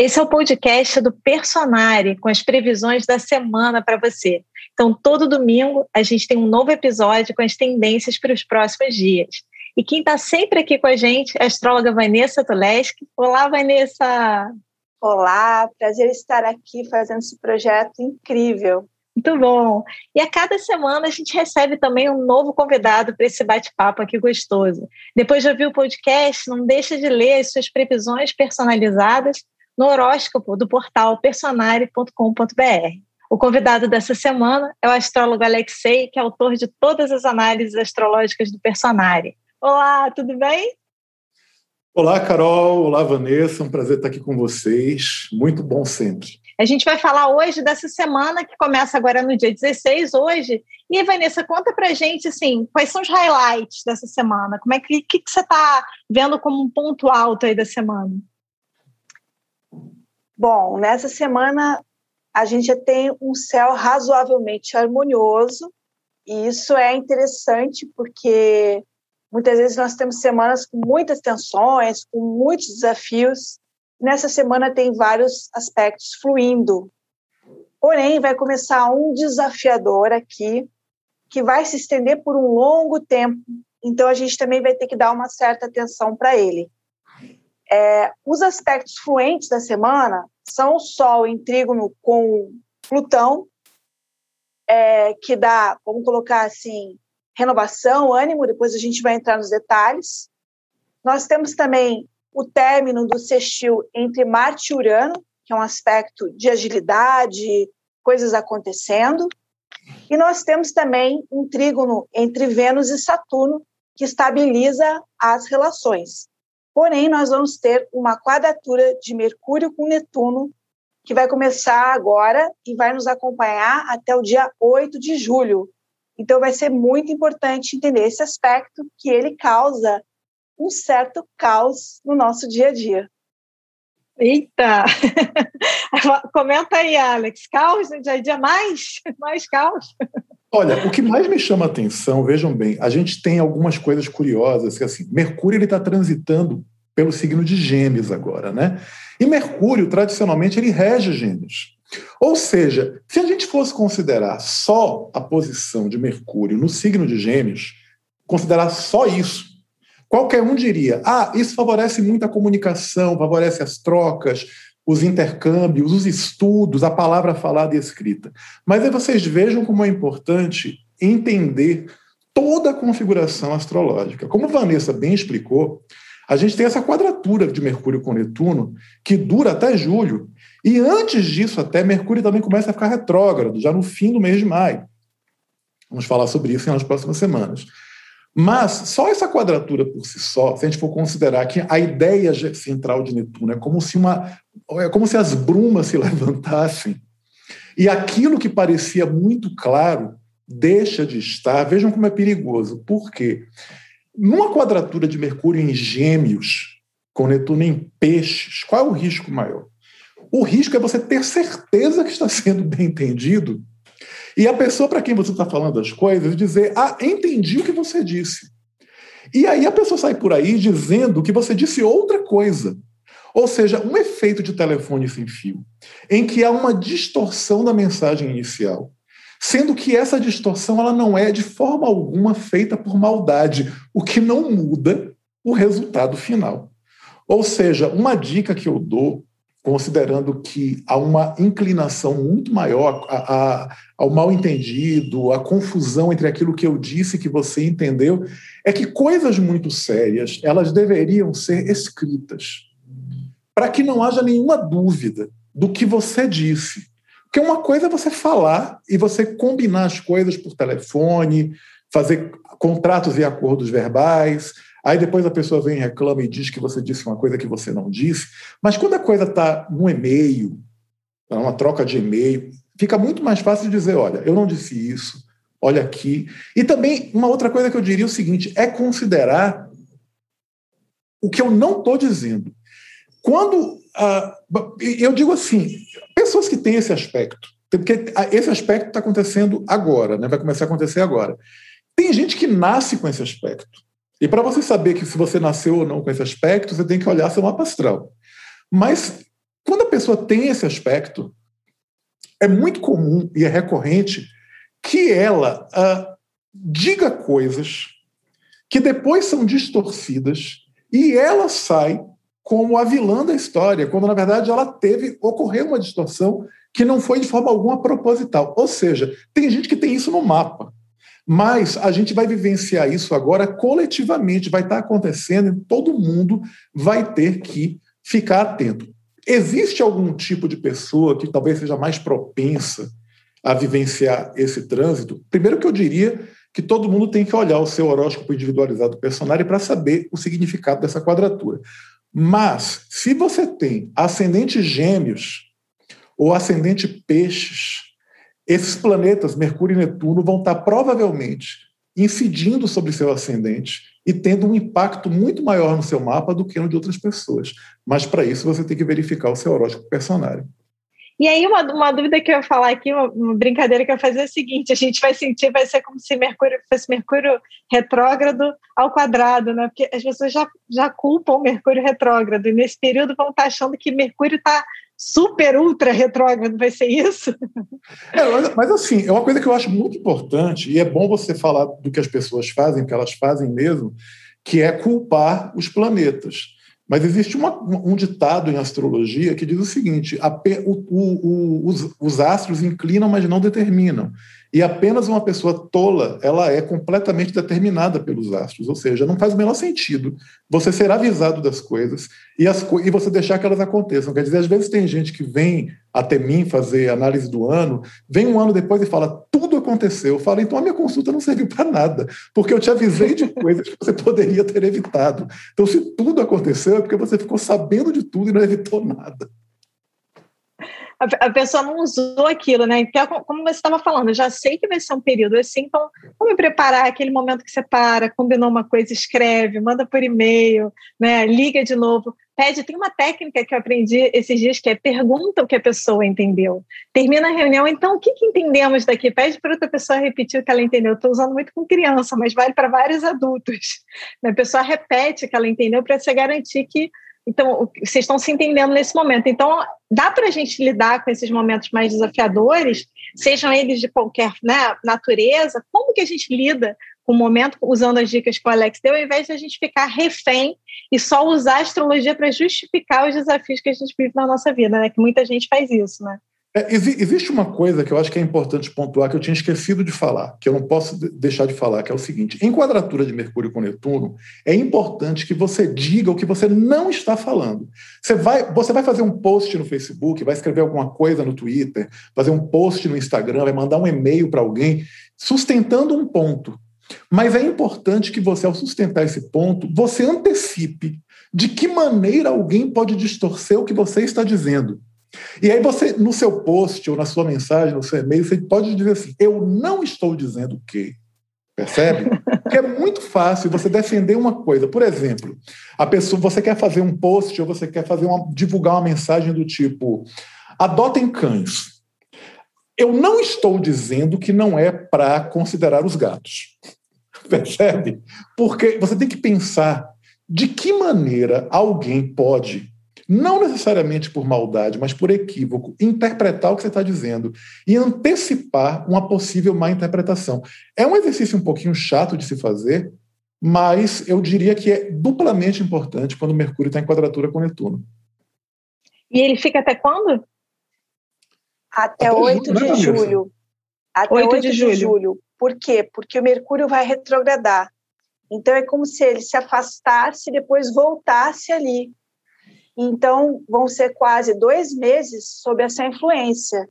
Esse é o podcast do Personare, com as previsões da semana para você. Então, todo domingo a gente tem um novo episódio com as tendências para os próximos dias. E quem está sempre aqui com a gente é a astróloga Vanessa Tuleski. Olá, Vanessa! Olá, prazer estar aqui fazendo esse projeto incrível. Muito bom. E a cada semana a gente recebe também um novo convidado para esse bate-papo aqui gostoso. Depois de ouvir o podcast, não deixa de ler as suas previsões personalizadas no horóscopo do portal personare.com.br. O convidado dessa semana é o astrólogo Alexei, que é autor de todas as análises astrológicas do Personare. Olá, tudo bem? Olá, Carol. Olá, Vanessa. Um prazer estar aqui com vocês. Muito bom sempre. A gente vai falar hoje dessa semana que começa agora no dia 16, hoje. E, Vanessa, conta pra gente, assim, quais são os highlights dessa semana? Como é que, que, que você está vendo como um ponto alto aí da semana? Bom, nessa semana a gente já tem um céu razoavelmente harmonioso, e isso é interessante porque muitas vezes nós temos semanas com muitas tensões, com muitos desafios, Nessa semana tem vários aspectos fluindo. Porém, vai começar um desafiador aqui, que vai se estender por um longo tempo. Então, a gente também vai ter que dar uma certa atenção para ele. É, os aspectos fluentes da semana são Sol em trígono com Plutão, é, que dá, vamos colocar assim, renovação, ânimo, depois a gente vai entrar nos detalhes. Nós temos também o término do sextil entre Marte e Urano, que é um aspecto de agilidade, coisas acontecendo. E nós temos também um trígono entre Vênus e Saturno, que estabiliza as relações. Porém, nós vamos ter uma quadratura de Mercúrio com Netuno, que vai começar agora e vai nos acompanhar até o dia 8 de julho. Então, vai ser muito importante entender esse aspecto que ele causa um certo caos no nosso dia a dia. Eita! Comenta aí, Alex. Caos no dia a dia? Mais? Mais caos? Olha, o que mais me chama a atenção, vejam bem, a gente tem algumas coisas curiosas, que assim, Mercúrio está transitando pelo signo de Gêmeos agora, né? E Mercúrio, tradicionalmente, ele rege Gêmeos. Ou seja, se a gente fosse considerar só a posição de Mercúrio no signo de Gêmeos, considerar só isso, Qualquer um diria: ah, isso favorece muito a comunicação, favorece as trocas, os intercâmbios, os estudos, a palavra falada e escrita. Mas aí vocês vejam como é importante entender toda a configuração astrológica. Como Vanessa bem explicou, a gente tem essa quadratura de Mercúrio com Netuno que dura até julho. E antes disso, até Mercúrio também começa a ficar retrógrado, já no fim do mês de maio. Vamos falar sobre isso nas próximas semanas. Mas só essa quadratura por si só, se a gente for considerar que a ideia central de Netuno é como se uma é como se as brumas se levantassem e aquilo que parecia muito claro deixa de estar. Vejam como é perigoso. Por quê? Numa quadratura de Mercúrio em Gêmeos, com Netuno em Peixes, qual é o risco maior? O risco é você ter certeza que está sendo bem entendido e a pessoa para quem você está falando as coisas dizer: Ah, entendi o que você disse. E aí a pessoa sai por aí dizendo que você disse outra coisa. Ou seja, um efeito de telefone sem fio, em que há uma distorção da mensagem inicial, sendo que essa distorção ela não é de forma alguma feita por maldade, o que não muda o resultado final. Ou seja, uma dica que eu dou considerando que há uma inclinação muito maior a, a, ao mal entendido, a confusão entre aquilo que eu disse e que você entendeu, é que coisas muito sérias elas deveriam ser escritas para que não haja nenhuma dúvida do que você disse. Porque uma coisa é você falar e você combinar as coisas por telefone, fazer contratos e acordos verbais, Aí depois a pessoa vem, reclama e diz que você disse uma coisa que você não disse. Mas quando a coisa está no e-mail, tá uma troca de e-mail, fica muito mais fácil dizer: olha, eu não disse isso, olha aqui. E também, uma outra coisa que eu diria é o seguinte: é considerar o que eu não estou dizendo. Quando. Ah, eu digo assim: pessoas que têm esse aspecto, porque esse aspecto está acontecendo agora, né? vai começar a acontecer agora. Tem gente que nasce com esse aspecto. E para você saber que se você nasceu ou não com esse aspecto, você tem que olhar seu mapa astral. Mas quando a pessoa tem esse aspecto, é muito comum e é recorrente que ela uh, diga coisas que depois são distorcidas e ela sai como a vilã da história, quando na verdade ela teve ocorreu uma distorção que não foi de forma alguma proposital. Ou seja, tem gente que tem isso no mapa. Mas a gente vai vivenciar isso agora coletivamente, vai estar acontecendo todo mundo vai ter que ficar atento. Existe algum tipo de pessoa que talvez seja mais propensa a vivenciar esse trânsito? Primeiro que eu diria que todo mundo tem que olhar o seu horóscopo individualizado personário para saber o significado dessa quadratura. Mas, se você tem ascendente gêmeos ou ascendente peixes, esses planetas, Mercúrio e Netuno, vão estar provavelmente incidindo sobre seu ascendente e tendo um impacto muito maior no seu mapa do que no de outras pessoas. Mas para isso você tem que verificar o seu horóscopo personário. E aí, uma, uma dúvida que eu ia falar aqui, uma, uma, brincadeira que eu ia fazer é a seguinte: a gente vai sentir, vai ser como se Mercúrio fosse Mercúrio retrógrado ao quadrado, né? Porque as pessoas já, já culpam Mercúrio retrógrado, e nesse período vão estar achando que Mercúrio está super ultra retrógrado, vai ser isso? É, mas, mas, assim, é uma coisa que eu acho muito importante, e é bom você falar do que as pessoas fazem, que elas fazem mesmo, que é culpar os planetas. Mas existe uma, um ditado em astrologia que diz o seguinte: a, o, o, os, os astros inclinam, mas não determinam. E apenas uma pessoa tola, ela é completamente determinada pelos astros, ou seja, não faz o menor sentido você ser avisado das coisas e, as, e você deixar que elas aconteçam. Quer dizer, às vezes tem gente que vem até mim fazer análise do ano, vem um ano depois e fala, tudo aconteceu. Eu falo, então a minha consulta não serviu para nada, porque eu te avisei de coisas que você poderia ter evitado. Então, se tudo aconteceu, é porque você ficou sabendo de tudo e não evitou nada a, pessoa não usou aquilo, né? Então, como você estava falando, já sei que vai ser um período assim, então vamos me preparar aquele momento que você para, combinou uma coisa, escreve, manda por e-mail, né? Liga de novo. Pede, tem uma técnica que eu aprendi esses dias que é pergunta o que a pessoa entendeu. Termina a reunião, então o que, que entendemos daqui? Pede para outra pessoa repetir o que ela entendeu. Estou usando muito com criança, mas vale para vários adultos. A pessoa repete o que ela entendeu para se garantir que então, vocês estão se entendendo nesse momento. Então, dá para a gente lidar com esses momentos mais desafiadores, sejam eles de qualquer né, natureza. Como que a gente lida com o momento usando as dicas que o Alex deu, ao invés de a gente ficar refém e só usar a astrologia para justificar os desafios que a gente vive na nossa vida, né? Que muita gente faz isso, né? É, existe uma coisa que eu acho que é importante pontuar, que eu tinha esquecido de falar, que eu não posso deixar de falar, que é o seguinte: em quadratura de Mercúrio com Netuno, é importante que você diga o que você não está falando. Você vai, você vai fazer um post no Facebook, vai escrever alguma coisa no Twitter, fazer um post no Instagram, vai mandar um e-mail para alguém, sustentando um ponto. Mas é importante que você, ao sustentar esse ponto, você antecipe de que maneira alguém pode distorcer o que você está dizendo. E aí você, no seu post ou na sua mensagem, no seu e-mail, você pode dizer assim, eu não estou dizendo que. Percebe? Porque é muito fácil você defender uma coisa. Por exemplo, a pessoa, você quer fazer um post ou você quer fazer uma, divulgar uma mensagem do tipo adotem cães. Eu não estou dizendo que não é para considerar os gatos. Percebe? Porque você tem que pensar de que maneira alguém pode não necessariamente por maldade, mas por equívoco, interpretar o que você está dizendo e antecipar uma possível má interpretação. É um exercício um pouquinho chato de se fazer, mas eu diria que é duplamente importante quando Mercúrio está em quadratura com Netuno. E ele fica até quando? Até, até 8 de julho. Até 8, 8 de, julho. de julho. Por quê? Porque o Mercúrio vai retrogradar. Então é como se ele se afastasse e depois voltasse ali. Então, vão ser quase dois meses sob essa influência.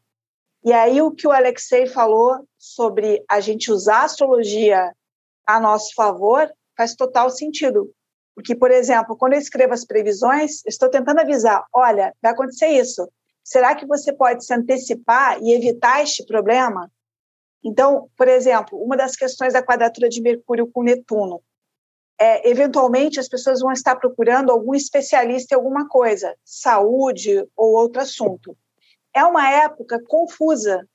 E aí, o que o Alexei falou sobre a gente usar a astrologia a nosso favor faz total sentido. Porque, por exemplo, quando eu escrevo as previsões, estou tentando avisar: olha, vai acontecer isso. Será que você pode se antecipar e evitar este problema? Então, por exemplo, uma das questões da quadratura de Mercúrio com Netuno é, eventualmente as pessoas vão estar procurando algum especialista em alguma coisa, saúde ou outro assunto. É uma época confusa.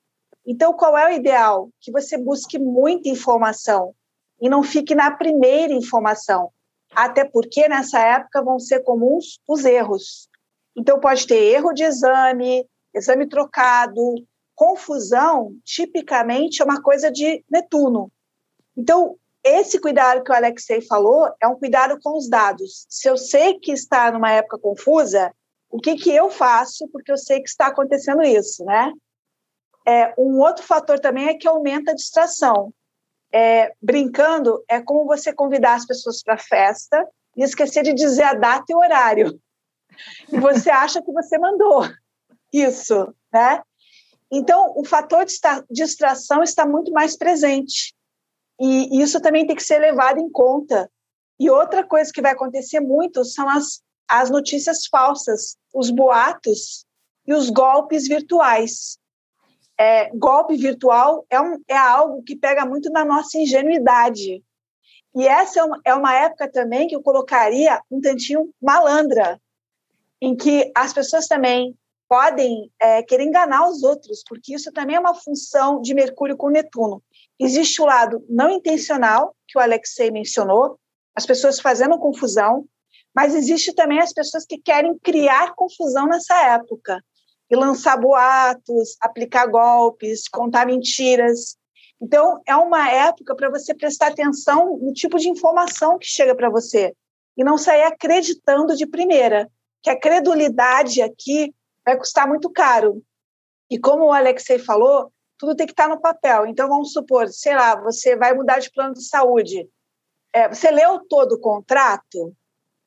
Então, qual é o ideal? Que você busque muita informação e não fique na primeira informação. Até porque nessa época vão ser comuns os erros. Então, pode ter erro de exame, exame trocado, confusão, tipicamente, é uma coisa de Netuno. Então, esse cuidado que o Alexei falou é um cuidado com os dados. Se eu sei que está numa época confusa, o que, que eu faço porque eu sei que está acontecendo isso, né? É, um outro fator também é que aumenta a distração. É, brincando, é como você convidar as pessoas para festa e esquecer de dizer a data e o horário. E você acha que você mandou isso, né? Então, o fator de distração está muito mais presente. E isso também tem que ser levado em conta. E outra coisa que vai acontecer muito são as, as notícias falsas, os boatos e os golpes virtuais. É, golpe virtual é, um, é algo que pega muito na nossa ingenuidade. E essa é uma, é uma época também que eu colocaria um tantinho malandra, em que as pessoas também podem é, querer enganar os outros, porque isso também é uma função de Mercúrio com Netuno. Existe o lado não intencional, que o Alexei mencionou, as pessoas fazendo confusão, mas existe também as pessoas que querem criar confusão nessa época e lançar boatos, aplicar golpes, contar mentiras. Então, é uma época para você prestar atenção no tipo de informação que chega para você e não sair acreditando de primeira, que a credulidade aqui vai custar muito caro. E como o Alexei falou, tudo tem que estar no papel. Então, vamos supor, sei lá, você vai mudar de plano de saúde. É, você leu todo o contrato,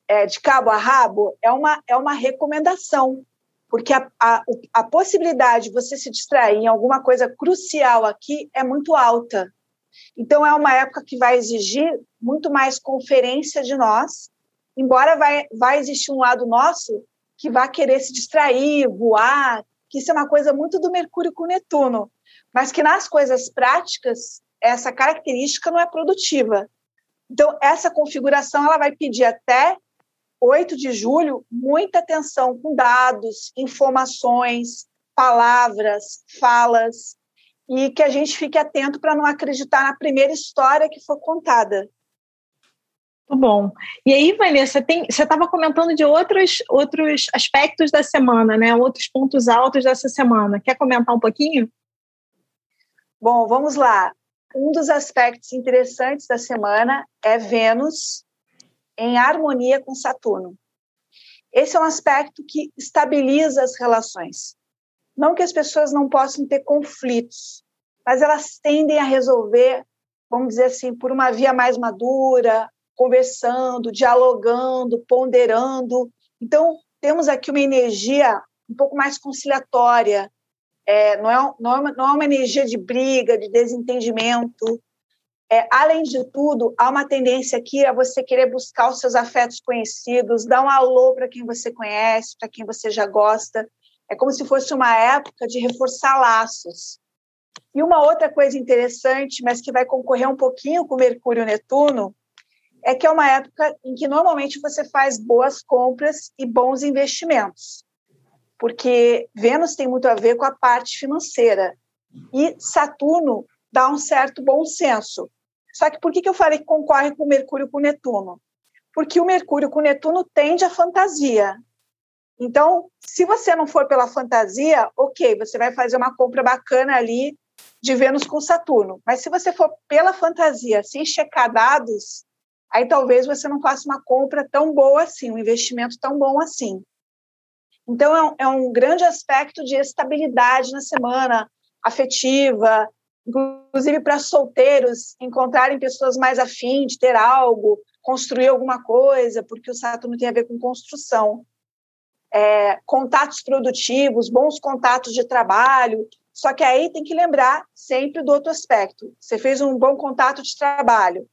é, de cabo a rabo, é uma, é uma recomendação, porque a, a, a possibilidade de você se distrair em alguma coisa crucial aqui é muito alta. Então, é uma época que vai exigir muito mais conferência de nós, embora vai, vai existir um lado nosso que vai querer se distrair, voar, que isso é uma coisa muito do Mercúrio com Netuno mas que nas coisas práticas essa característica não é produtiva. Então, essa configuração ela vai pedir até 8 de julho muita atenção com dados, informações, palavras, falas, e que a gente fique atento para não acreditar na primeira história que for contada. Muito bom. E aí, Vanessa, tem, você estava comentando de outros, outros aspectos da semana, né? Outros pontos altos dessa semana. Quer comentar um pouquinho? Bom, vamos lá. Um dos aspectos interessantes da semana é Vênus em harmonia com Saturno. Esse é um aspecto que estabiliza as relações. Não que as pessoas não possam ter conflitos, mas elas tendem a resolver, vamos dizer assim, por uma via mais madura, conversando, dialogando, ponderando. Então, temos aqui uma energia um pouco mais conciliatória, é, não, é, não, é uma, não é uma energia de briga, de desentendimento. É, além de tudo, há uma tendência aqui a você querer buscar os seus afetos conhecidos, dar um alô para quem você conhece, para quem você já gosta. É como se fosse uma época de reforçar laços. E uma outra coisa interessante, mas que vai concorrer um pouquinho com Mercúrio e Netuno, é que é uma época em que normalmente você faz boas compras e bons investimentos porque Vênus tem muito a ver com a parte financeira e Saturno dá um certo bom senso. Só que por que, eu falei que concorre com Mercúrio com Netuno? Porque o Mercúrio com Netuno tende à fantasia. Então, se você não for pela fantasia, ok, você vai fazer uma compra bacana ali de Vênus com Saturno. Mas se você for pela fantasia, sem checar dados, aí talvez você não faça uma compra tão boa assim, um investimento tão bom assim. Então, é um, é um grande aspecto de estabilidade na semana afetiva, inclusive para solteiros encontrarem pessoas mais afins de ter algo, construir alguma coisa, porque o Saturno tem a ver com construção. É, contatos produtivos, bons contatos de trabalho. Só que aí tem que lembrar sempre do outro aspecto. Você fez um bom contato de trabalho,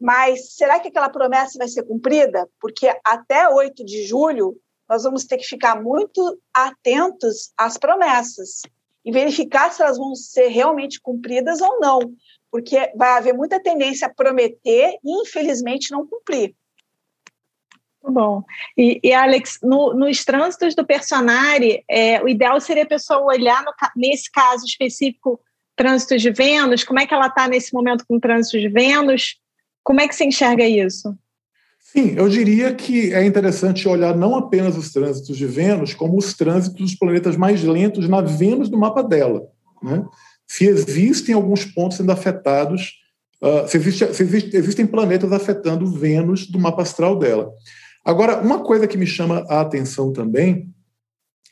mas será que aquela promessa vai ser cumprida? Porque até 8 de julho nós vamos ter que ficar muito atentos às promessas e verificar se elas vão ser realmente cumpridas ou não, porque vai haver muita tendência a prometer e, infelizmente, não cumprir. Bom, e, e Alex, no, nos trânsitos do personagem, é, o ideal seria a pessoa olhar, no, nesse caso específico, trânsito de Vênus, como é que ela está nesse momento com o trânsito de Vênus? Como é que você enxerga isso? Sim, eu diria que é interessante olhar não apenas os trânsitos de Vênus, como os trânsitos dos planetas mais lentos na Vênus do mapa dela. Né? Se existem alguns pontos sendo afetados, uh, se, existe, se existe, existem planetas afetando Vênus do mapa astral dela. Agora, uma coisa que me chama a atenção também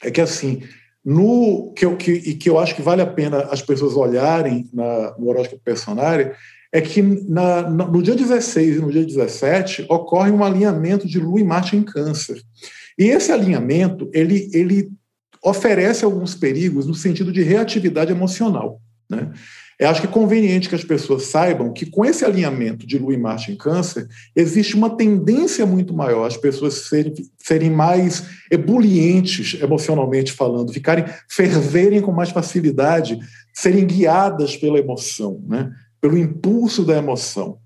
é que, assim, no que eu, que, e que eu acho que vale a pena as pessoas olharem na, no horóscopo personário é que na, no dia 16 e no dia 17 ocorre um alinhamento de Lua e Marte em Câncer. E esse alinhamento ele, ele oferece alguns perigos no sentido de reatividade emocional. Né? Eu acho que é conveniente que as pessoas saibam que, com esse alinhamento de Lua e Marte em Câncer, existe uma tendência muito maior as pessoas serem, serem mais ebulientes emocionalmente falando, ficarem ferverem com mais facilidade, serem guiadas pela emoção, né? Pelo impulso da emoção.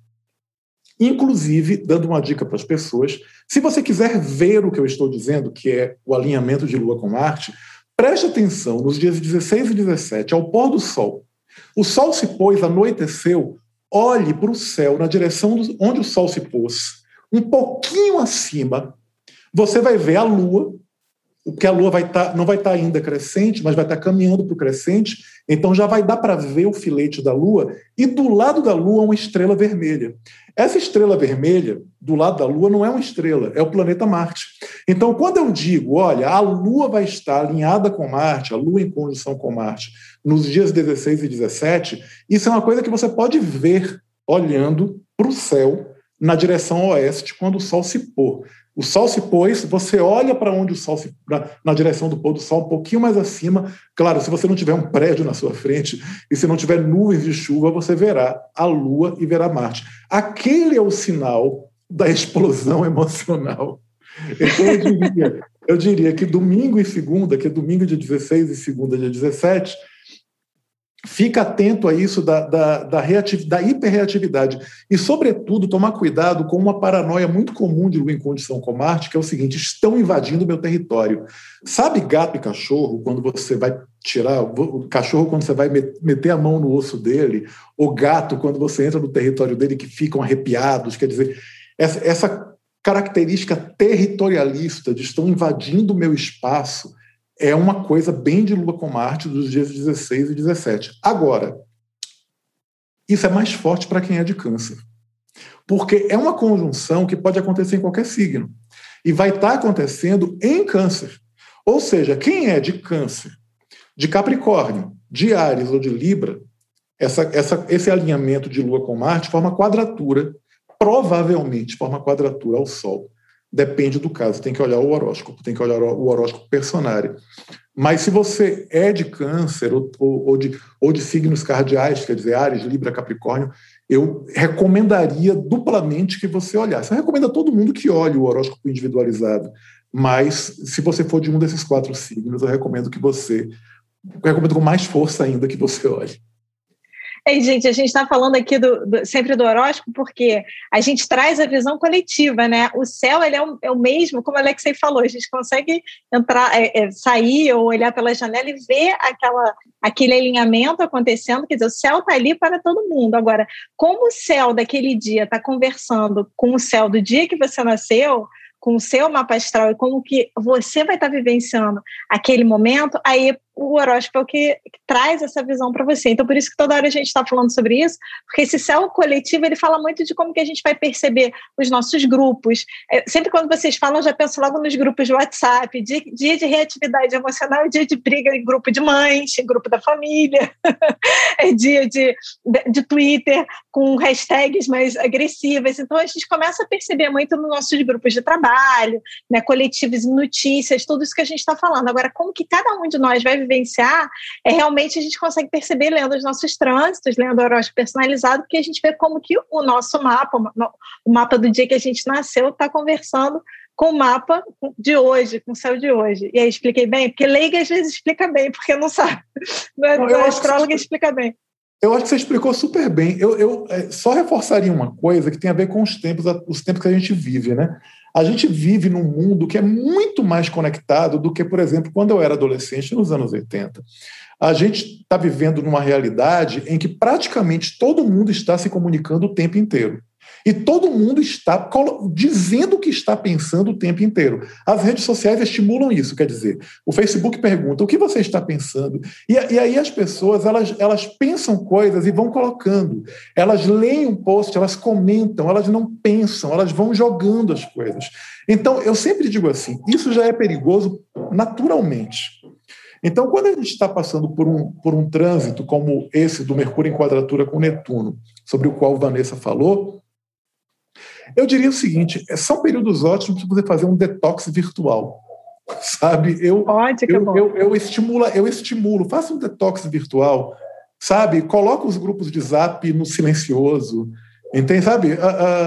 Inclusive, dando uma dica para as pessoas, se você quiser ver o que eu estou dizendo, que é o alinhamento de Lua com Marte, preste atenção nos dias 16 e 17, ao pôr do Sol o sol se pôs, anoiteceu, olhe para o céu na direção onde o sol se pôs. Um pouquinho acima, você vai ver a lua, o que a lua vai tá, não vai estar tá ainda crescente, mas vai estar tá caminhando para o crescente, então já vai dar para ver o filete da lua, e do lado da lua uma estrela vermelha. Essa estrela vermelha, do lado da Lua, não é uma estrela, é o planeta Marte. Então, quando eu digo, olha, a Lua vai estar alinhada com Marte, a Lua em conjunção com Marte, nos dias 16 e 17, isso é uma coisa que você pode ver olhando para o céu na direção oeste quando o Sol se pôr. O sol se pôs, você olha para onde o sol se. Na, na, direção do pôr do sol, um pouquinho mais acima. Claro, se você não tiver um prédio na sua frente e se não tiver nuvens de chuva, você verá a Lua e verá Marte. Aquele é o sinal da explosão emocional. Então, eu diria, eu diria que domingo e segunda, que é domingo dia 16 e segunda dia 17, Fica atento a isso da, da, da, da hiperreatividade. E, sobretudo, tomar cuidado com uma paranoia muito comum de Lua em condição com Marte, que é o seguinte: estão invadindo meu território. Sabe gato e cachorro, quando você vai tirar. O cachorro, quando você vai meter a mão no osso dele, o gato, quando você entra no território dele, que ficam arrepiados. Quer dizer, essa, essa característica territorialista de estão invadindo o meu espaço é uma coisa bem de Lua com Marte dos dias 16 e 17. Agora, isso é mais forte para quem é de câncer. Porque é uma conjunção que pode acontecer em qualquer signo. E vai estar tá acontecendo em câncer. Ou seja, quem é de câncer, de Capricórnio, de Ares ou de Libra, essa, essa, esse alinhamento de Lua com Marte forma quadratura, provavelmente forma quadratura ao Sol. Depende do caso, tem que olhar o horóscopo, tem que olhar o horóscopo personário. Mas se você é de câncer ou, ou, de, ou de signos cardeais, quer dizer, Ares, Libra, Capricórnio, eu recomendaria duplamente que você olhasse. Eu recomendo a todo mundo que olhe o horóscopo individualizado. Mas se você for de um desses quatro signos, eu recomendo que você. Eu recomendo com mais força ainda que você olhe. Ei, gente, a gente está falando aqui do, do, sempre do horóscopo porque a gente traz a visão coletiva, né? O céu ele é, o, é o mesmo, como a Alexei falou, a gente consegue entrar, é, é, sair ou olhar pela janela e ver aquela, aquele alinhamento acontecendo, quer dizer, o céu está ali para todo mundo. Agora, como o céu daquele dia está conversando com o céu do dia que você nasceu, com o seu mapa astral e como que você vai estar tá vivenciando aquele momento, aí o horóscopo é o que, que traz essa visão para você. Então, por isso que toda hora a gente está falando sobre isso, porque esse céu coletivo ele fala muito de como que a gente vai perceber os nossos grupos. É, sempre quando vocês falam, eu já penso logo nos grupos de WhatsApp, dia, dia de reatividade emocional, dia de briga em grupo de mães, em grupo da família, é dia de, de, de Twitter com hashtags mais agressivas. Então, a gente começa a perceber muito nos nossos grupos de trabalho, né, coletivos, notícias, tudo isso que a gente está falando. Agora, como que cada um de nós vai vivenciar, é realmente a gente consegue perceber lendo os nossos trânsitos, lendo o horóscopo personalizado, porque a gente vê como que o nosso mapa, o mapa do dia que a gente nasceu, está conversando com o mapa de hoje, com o céu de hoje. E aí expliquei bem? Porque leiga às vezes explica bem, porque não sabe. Não, é, não, astróloga explica bem. Eu acho que você explicou super bem. Eu, eu é, só reforçaria uma coisa que tem a ver com os tempos, os tempos que a gente vive, né? A gente vive num mundo que é muito mais conectado do que, por exemplo, quando eu era adolescente, nos anos 80. A gente está vivendo numa realidade em que praticamente todo mundo está se comunicando o tempo inteiro. E todo mundo está dizendo o que está pensando o tempo inteiro. As redes sociais estimulam isso, quer dizer, o Facebook pergunta o que você está pensando. E, e aí as pessoas elas, elas pensam coisas e vão colocando. Elas leem um post, elas comentam, elas não pensam, elas vão jogando as coisas. Então, eu sempre digo assim: isso já é perigoso naturalmente. Então, quando a gente está passando por um, por um trânsito como esse do Mercúrio em quadratura com Netuno, sobre o qual Vanessa falou, eu diria o seguinte: é, são períodos ótimos para você fazer um detox virtual. Sabe? Eu, Pode, eu, eu, eu, eu, estimulo, eu estimulo, faça um detox virtual, sabe? Coloca os grupos de zap no silencioso. Entende? Sabe? Uh,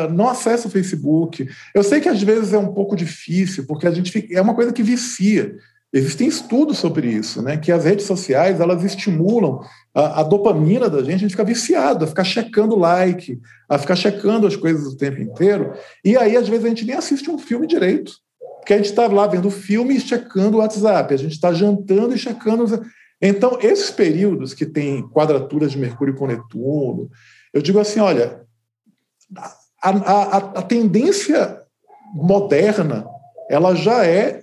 uh, não acessa o Facebook. Eu sei que às vezes é um pouco difícil, porque a gente fica, é uma coisa que vicia. Existem estudos sobre isso, né? Que as redes sociais elas estimulam a, a, dopamina da gente, a gente fica viciado, a ficar checando like, a ficar checando as coisas o tempo inteiro. E aí, às vezes, a gente nem assiste um filme direito. Porque a gente está lá vendo filme e checando o WhatsApp, a gente está jantando e checando. Então, esses períodos que tem quadraturas de Mercúrio com Netuno, eu digo assim: olha, a, a, a tendência moderna ela já é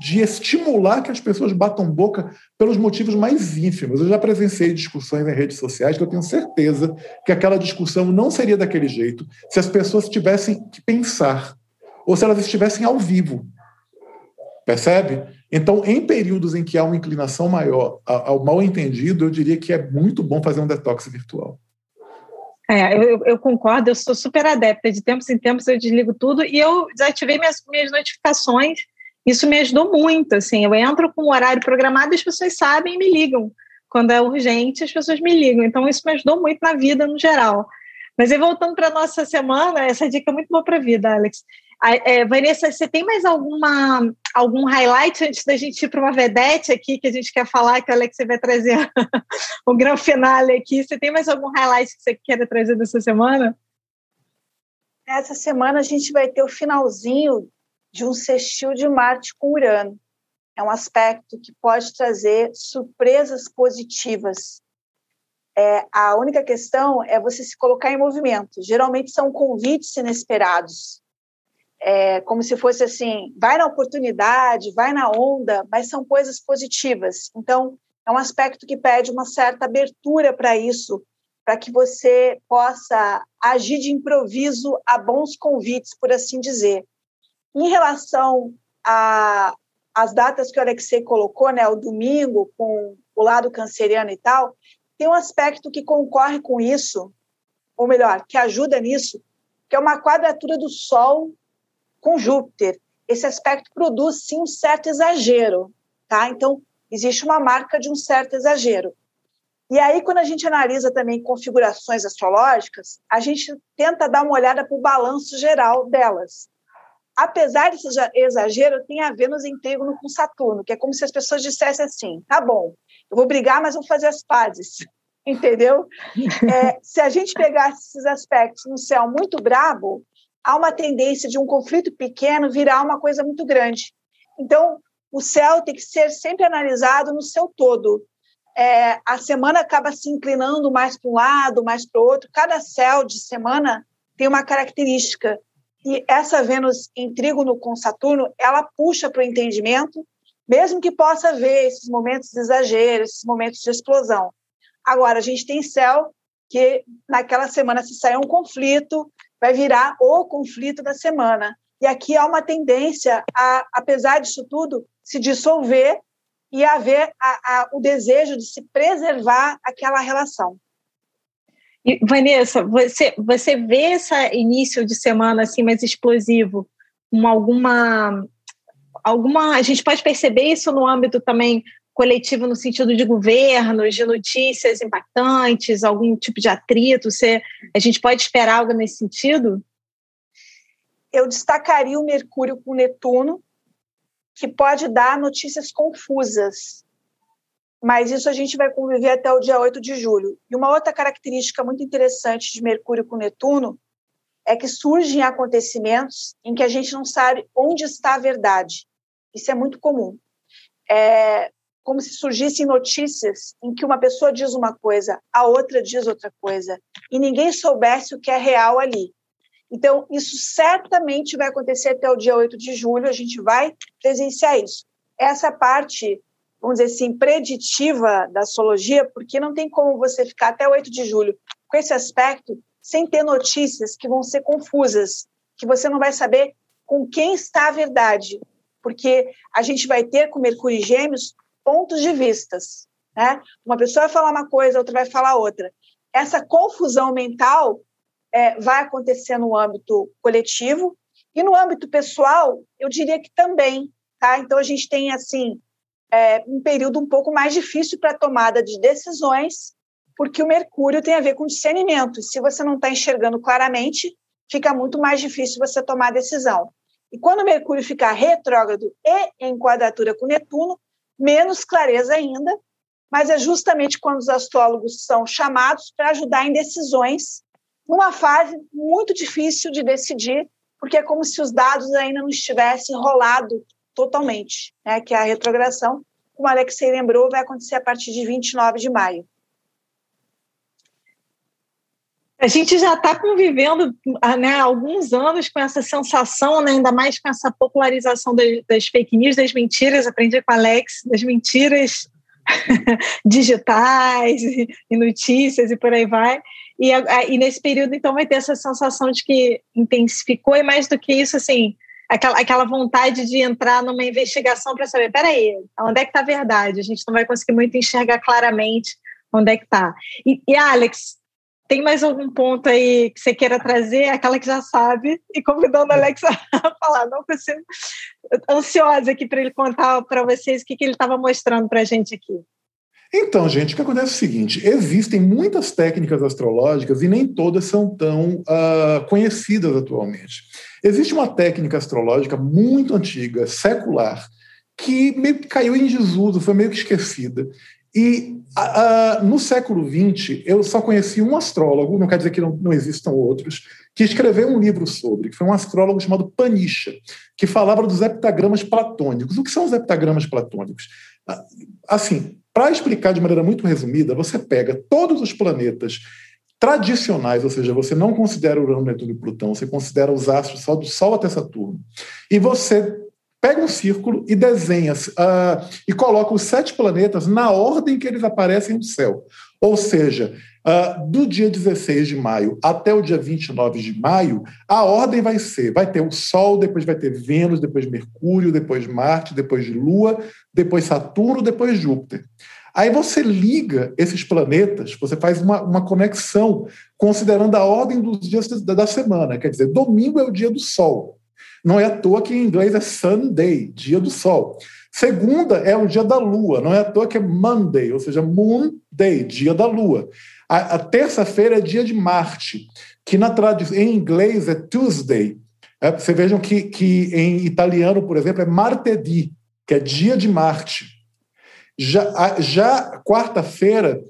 de estimular que as pessoas batam boca pelos motivos mais ínfimos. Eu já presenciei discussões em redes sociais que eu tenho certeza que aquela discussão não seria daquele jeito se as pessoas tivessem que pensar ou se elas estivessem ao vivo. Percebe? Então, em períodos em que há uma inclinação maior ao mal entendido, eu diria que é muito bom fazer um detox virtual. É, eu, eu, concordo, eu sou super adepta. De tempos em tempos eu desligo tudo e eu desativei minhas, minhas notificações isso me ajudou muito, assim, eu entro com o horário programado e as pessoas sabem e me ligam. Quando é urgente, as pessoas me ligam. Então, isso me ajudou muito na vida no geral. Mas aí, voltando para a nossa semana, essa dica é muito boa para a vida, Alex. É, Vanessa, você tem mais alguma, algum highlight antes da gente ir para uma vedete aqui que a gente quer falar, que o Alex vai trazer o grande finale aqui? Você tem mais algum highlight que você queira trazer dessa semana? Essa semana a gente vai ter o finalzinho de um sextil de Marte com Urano. É um aspecto que pode trazer surpresas positivas. É, a única questão é você se colocar em movimento. Geralmente são convites inesperados. É, como se fosse assim, vai na oportunidade, vai na onda, mas são coisas positivas. Então, é um aspecto que pede uma certa abertura para isso, para que você possa agir de improviso a bons convites, por assim dizer. Em relação às datas que o Alexei colocou, né, o domingo, com o lado canceriano e tal, tem um aspecto que concorre com isso, ou melhor, que ajuda nisso, que é uma quadratura do Sol com Júpiter. Esse aspecto produz, sim, um certo exagero, tá? Então, existe uma marca de um certo exagero. E aí, quando a gente analisa também configurações astrológicas, a gente tenta dar uma olhada para o balanço geral delas apesar desse exagero, tem a Vênus em trígono com Saturno, que é como se as pessoas dissessem assim: tá bom, eu vou brigar, mas vou fazer as pazes. Entendeu? É, se a gente pegasse esses aspectos no céu muito brabo, há uma tendência de um conflito pequeno virar uma coisa muito grande. Então, o céu tem que ser sempre analisado no seu todo. É, a semana acaba se inclinando mais para um lado, mais para o outro. Cada céu de semana tem uma característica. E essa Vênus em trígono com Saturno, ela puxa para o entendimento, mesmo que possa haver esses momentos de exagero, esses momentos de explosão. Agora, a gente tem céu que naquela semana, se sair um conflito, vai virar o conflito da semana. E aqui há uma tendência, a, apesar disso tudo, se dissolver e haver a, a, o desejo de se preservar aquela relação. E, Vanessa, você, você vê esse início de semana assim mais explosivo, com alguma, alguma. A gente pode perceber isso no âmbito também coletivo, no sentido de governos, de notícias impactantes, algum tipo de atrito? Você, a gente pode esperar algo nesse sentido? Eu destacaria o Mercúrio com Netuno, que pode dar notícias confusas mas isso a gente vai conviver até o dia 8 de julho. E uma outra característica muito interessante de Mercúrio com Netuno é que surgem acontecimentos em que a gente não sabe onde está a verdade. Isso é muito comum. É como se surgissem notícias em que uma pessoa diz uma coisa, a outra diz outra coisa, e ninguém soubesse o que é real ali. Então, isso certamente vai acontecer até o dia 8 de julho, a gente vai presenciar isso. Essa parte, vamos dizer assim, preditiva da astrologia, porque não tem como você ficar até 8 de julho com esse aspecto sem ter notícias que vão ser confusas, que você não vai saber com quem está a verdade, porque a gente vai ter com Mercúrio e Gêmeos pontos de vistas, né? Uma pessoa vai falar uma coisa, outra vai falar outra. Essa confusão mental é, vai acontecer no âmbito coletivo e no âmbito pessoal, eu diria que também, tá? Então a gente tem assim é, um período um pouco mais difícil para tomada de decisões, porque o Mercúrio tem a ver com discernimento. Se você não está enxergando claramente, fica muito mais difícil você tomar decisão. E quando o Mercúrio ficar retrógrado e em quadratura com Netuno, menos clareza ainda, mas é justamente quando os astrólogos são chamados para ajudar em decisões numa fase muito difícil de decidir, porque é como se os dados ainda não estivessem rolados totalmente, né? que é a retrogradação, como a Alexei lembrou, vai acontecer a partir de 29 de maio. A gente já está convivendo né, há alguns anos com essa sensação, né, ainda mais com essa popularização das, das fake news, das mentiras. Aprendi com a Alex, das mentiras digitais e, e, notícias e por aí vai. E, e, nesse período, então, vai ter essa sensação de que intensificou, e mais do que isso, assim, aquela, aquela vontade de entrar numa investigação para saber, peraí, onde é que está a verdade? A gente não vai conseguir muito enxergar claramente onde é que está. E, e, Alex, tem mais algum ponto aí que você queira trazer? Aquela que já sabe, e convidando a Alex a falar, não consigo, ansiosa aqui para ele contar para vocês o que, que ele estava mostrando para a gente aqui. Então, gente, o que acontece é o seguinte: existem muitas técnicas astrológicas e nem todas são tão uh, conhecidas atualmente. Existe uma técnica astrológica muito antiga, secular, que meio que caiu em desuso, foi meio que esquecida. E uh, no século XX, eu só conheci um astrólogo, não quer dizer que não, não existam outros, que escreveu um livro sobre, que foi um astrólogo chamado Panisha, que falava dos heptagramas platônicos. O que são os heptagramas platônicos? Assim, para explicar de maneira muito resumida, você pega todos os planetas tradicionais, ou seja, você não considera Urano, Netuno e Plutão, você considera os astros só do Sol até Saturno, e você pega um círculo e desenha uh, e coloca os sete planetas na ordem que eles aparecem no céu. Ou seja, uh, do dia 16 de maio até o dia 29 de maio, a ordem vai ser: vai ter o Sol, depois vai ter Vênus, depois Mercúrio, depois Marte, depois Lua, depois Saturno, depois Júpiter. Aí você liga esses planetas, você faz uma, uma conexão considerando a ordem dos dias da semana. Quer dizer, domingo é o dia do Sol. Não é à toa que em inglês é Sunday, dia do Sol. Segunda é o dia da Lua, não é à toa que é Monday, ou seja, Moon Day, dia da Lua. A, a terça-feira é dia de Marte, que na tradição em inglês é Tuesday. É, você vejam que, que em italiano, por exemplo, é martedì, que é dia de Marte. Já, já quarta-feira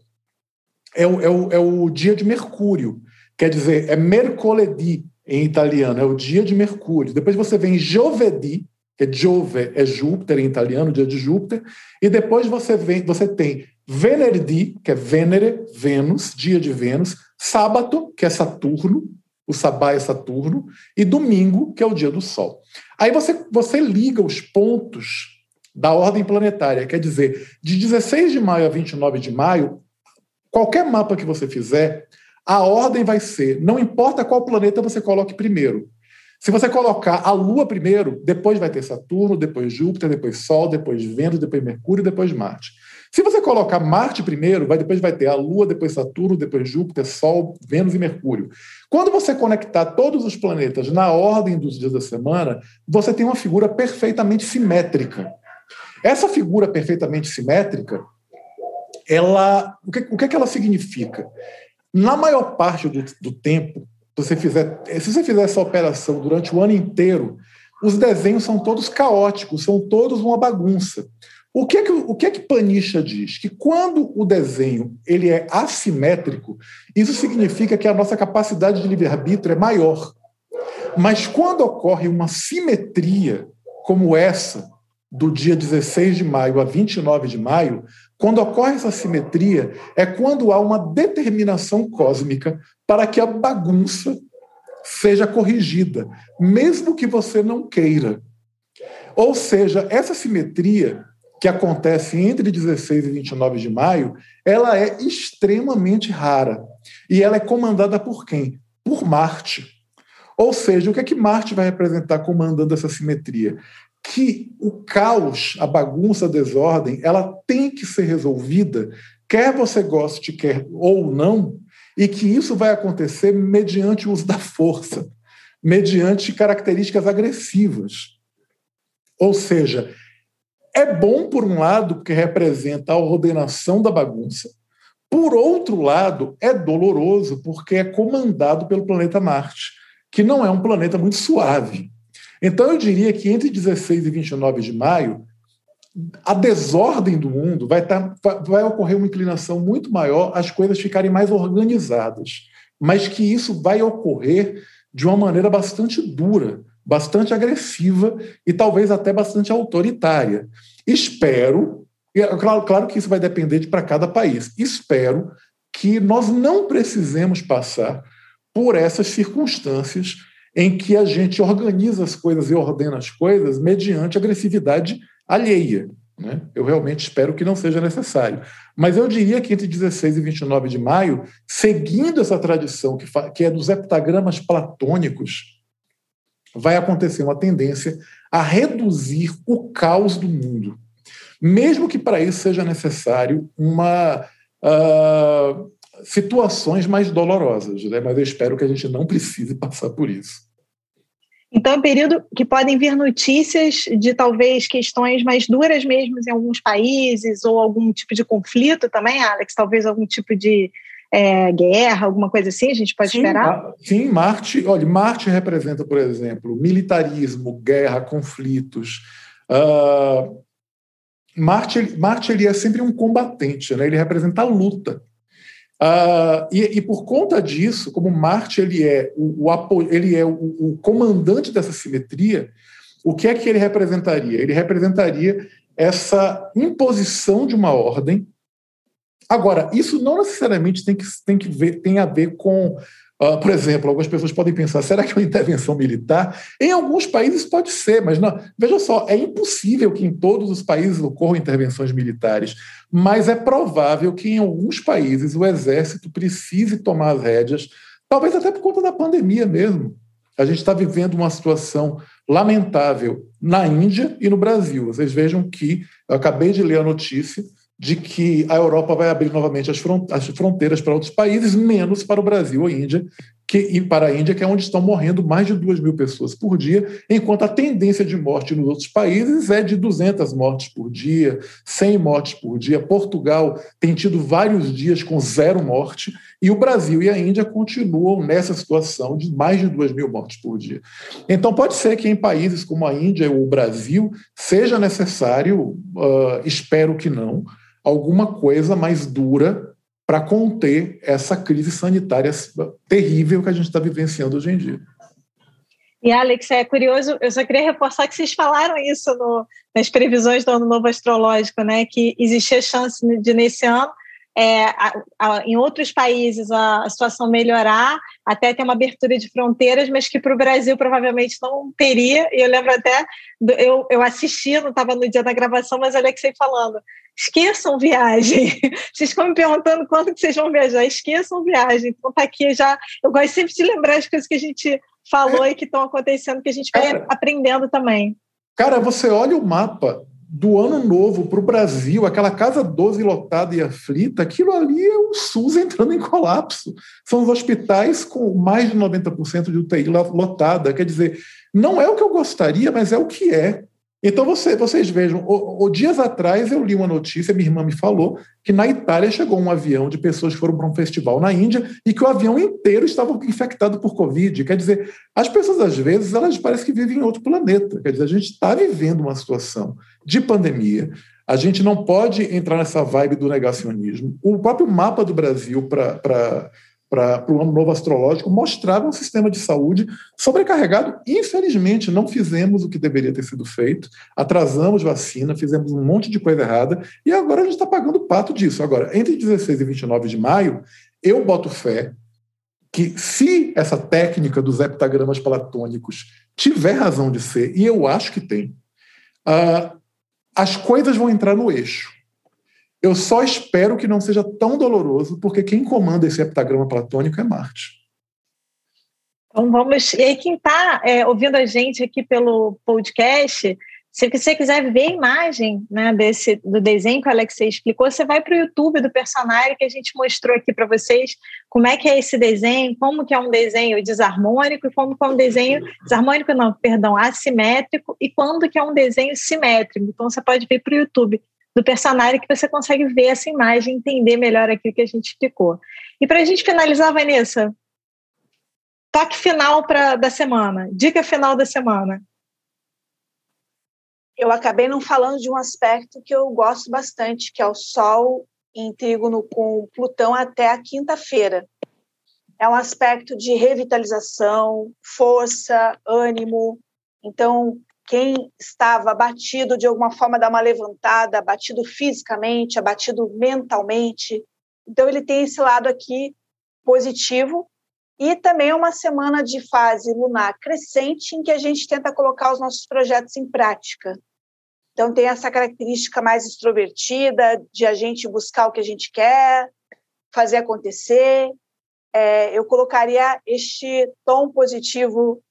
é o, é, o, é o dia de Mercúrio, quer dizer, é mercoledì em italiano, é o dia de Mercúrio. Depois você vem giovedì, que é Giove, é Júpiter em italiano, dia de Júpiter, e depois você vem, você tem venerdì, que é Vênere, Vênus, dia de Vênus, sábado, que é Saturno, o sabá é Saturno, e domingo, que é o dia do Sol. Aí você, você liga os pontos da ordem planetária, quer dizer, de 16 de maio a 29 de maio, qualquer mapa que você fizer, a ordem vai ser, não importa qual planeta você coloque primeiro, se você colocar a Lua primeiro, depois vai ter Saturno, depois Júpiter, depois Sol, depois Vênus, depois Mercúrio, depois Marte. Se você colocar Marte primeiro, vai, depois vai ter a Lua, depois Saturno, depois Júpiter, Sol, Vênus e Mercúrio. Quando você conectar todos os planetas na ordem dos dias da semana, você tem uma figura perfeitamente simétrica. Essa figura perfeitamente simétrica, ela, o que, o que, é ela significa? Na maior parte do, do tempo, você fizer, se você fizer essa operação durante o ano inteiro, os desenhos são todos caóticos, são todos uma bagunça. O que é que, o que, é que Panicha diz? Que quando o desenho ele é assimétrico, isso significa que a nossa capacidade de livre-arbítrio é maior. Mas quando ocorre uma simetria como essa, do dia 16 de maio a 29 de maio, quando ocorre essa simetria, é quando há uma determinação cósmica para que a bagunça seja corrigida, mesmo que você não queira. Ou seja, essa simetria que acontece entre 16 e 29 de maio, ela é extremamente rara. E ela é comandada por quem? Por Marte. Ou seja, o que é que Marte vai representar comandando essa simetria? Que o caos, a bagunça, a desordem, ela tem que ser resolvida, quer você goste, quer ou não, e que isso vai acontecer mediante o uso da força, mediante características agressivas. Ou seja, é bom, por um lado, porque representa a ordenação da bagunça, por outro lado, é doloroso porque é comandado pelo planeta Marte, que não é um planeta muito suave. Então, eu diria que entre 16 e 29 de maio, a desordem do mundo vai, tá, vai ocorrer uma inclinação muito maior as coisas ficarem mais organizadas, mas que isso vai ocorrer de uma maneira bastante dura, bastante agressiva e talvez até bastante autoritária. Espero, e é claro, claro que isso vai depender para cada país, espero que nós não precisemos passar por essas circunstâncias em que a gente organiza as coisas e ordena as coisas mediante agressividade alheia. Né? Eu realmente espero que não seja necessário. Mas eu diria que entre 16 e 29 de maio, seguindo essa tradição que, que é dos heptagramas platônicos, vai acontecer uma tendência a reduzir o caos do mundo. Mesmo que para isso seja necessário uma uh, situações mais dolorosas, né? mas eu espero que a gente não precise passar por isso. Então, é um período que podem vir notícias de talvez questões mais duras mesmo em alguns países, ou algum tipo de conflito também, Alex? Talvez algum tipo de é, guerra, alguma coisa assim, a gente pode sim, esperar? Sim, Marte, olha, Marte representa, por exemplo, militarismo, guerra, conflitos. Uh, Marte, Marte ele é sempre um combatente, né? ele representa a luta. Uh, e, e, por conta disso, como Marte ele é o, o ele é o, o, comandante dessa simetria, o que é que ele representaria? Ele representaria essa imposição de uma ordem. Agora, isso não necessariamente tem que, tem que ver, tem a ver com Uh, por exemplo, algumas pessoas podem pensar: será que é uma intervenção militar? Em alguns países pode ser, mas não. Veja só, é impossível que em todos os países ocorram intervenções militares, mas é provável que em alguns países o exército precise tomar as rédeas, talvez até por conta da pandemia mesmo. A gente está vivendo uma situação lamentável na Índia e no Brasil. Vocês vejam que eu acabei de ler a notícia de que a Europa vai abrir novamente as, fronteiras para outros países, menos para o Brasil ou Índia, que, e para a Índia, que é onde estão morrendo mais de 2 mil pessoas por dia, enquanto a tendência de morte nos outros países é de 200 mortes por dia, 100 mortes por dia. Portugal tem tido vários dias com zero morte, e o Brasil e a Índia continuam nessa situação de mais de 2 mil mortes por dia. Então, pode ser que em países como a Índia ou o Brasil seja necessário, uh, espero que não, alguma coisa mais dura para conter essa crise sanitária terrível que a gente está vivenciando hoje em dia. E, Alex, é curioso, eu só queria reforçar que vocês falaram isso no, nas previsões do Ano Novo Astrológico, né? Que existia chance de, nesse ano, é, a, a, em outros países, a, a, situação melhorar, até ter uma abertura de fronteiras, mas que para o Brasil provavelmente não teria. E eu lembro até, do, eu, eu assisti, não estava no dia da gravação, mas Alexei falando, esqueçam viagem. Vocês estão me perguntando quando que vocês vão viajar, esqueçam viagem. Então tá aqui já. Eu gosto sempre de lembrar as coisas que a gente falou e que estão acontecendo, que a gente vai cara, aprendendo também. Cara, você olha o mapa do ano novo para o Brasil, aquela casa 12 lotada e aflita, aquilo ali é o SUS entrando em colapso. São os hospitais com mais de 90% de UTI lotada. Quer dizer, não é o que eu gostaria, mas é o que é. Então você, vocês vejam, o, o, dias atrás eu li uma notícia, minha irmã me falou, que na Itália chegou um avião de pessoas que foram para um festival na Índia e que o avião inteiro estava infectado por Covid. Quer dizer, as pessoas às vezes elas parecem que vivem em outro planeta. Quer dizer, a gente está vivendo uma situação de pandemia. A gente não pode entrar nessa vibe do negacionismo. O próprio mapa do Brasil para para o ano novo astrológico mostrava um sistema de saúde sobrecarregado. Infelizmente, não fizemos o que deveria ter sido feito, atrasamos vacina, fizemos um monte de coisa errada e agora a gente está pagando o pato disso. Agora, entre 16 e 29 de maio, eu boto fé que se essa técnica dos heptagramas platônicos tiver razão de ser, e eu acho que tem, uh, as coisas vão entrar no eixo. Eu só espero que não seja tão doloroso, porque quem comanda esse heptagrama platônico é Marte. Então vamos. E aí, quem está é, ouvindo a gente aqui pelo podcast, se você quiser ver a imagem né, desse, do desenho que o Alexei explicou, você vai para o YouTube do personagem que a gente mostrou aqui para vocês como é que é esse desenho, como que é um desenho desarmônico e como que é um desenho desarmônico não, perdão, assimétrico e quando que é um desenho simétrico. Então você pode vir para o YouTube do personagem que você consegue ver essa imagem, entender melhor aquilo que a gente explicou. E para a gente finalizar, Vanessa, toque final pra, da semana, dica final da semana eu acabei não falando de um aspecto que eu gosto bastante, que é o Sol em trígono com Plutão até a quinta-feira. É um aspecto de revitalização, força, ânimo. Então, quem estava abatido de alguma forma dá uma levantada, abatido fisicamente, abatido mentalmente. Então, ele tem esse lado aqui positivo. E também é uma semana de fase lunar crescente em que a gente tenta colocar os nossos projetos em prática. Então, tem essa característica mais extrovertida de a gente buscar o que a gente quer, fazer acontecer. É, eu colocaria este tom positivo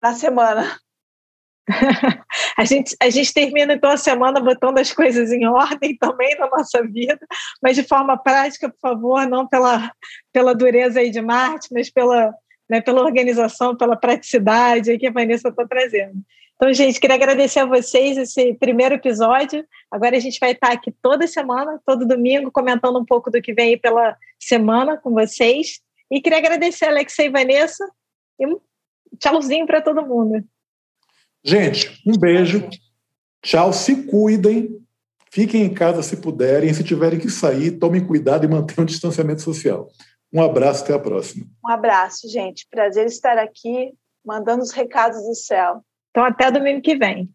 na semana. A, gente, a gente termina então a semana botando as coisas em ordem também na nossa vida, mas de forma prática, por favor, não pela, pela dureza aí de Marte, mas pela, né, pela organização, pela praticidade que a Vanessa está trazendo. Então, gente, queria agradecer a vocês esse primeiro episódio. Agora a gente vai estar aqui toda semana, todo domingo, comentando um pouco do que vem aí pela semana com vocês. E queria agradecer a Alexei e Vanessa e um tchauzinho para todo mundo. Gente, um beijo. Tchau, se cuidem. Fiquem em casa se puderem. Se tiverem que sair, tomem cuidado e mantenham o distanciamento social. Um abraço, até a próxima. Um abraço, gente. Prazer estar aqui, mandando os recados do céu. Então, até domingo que vem.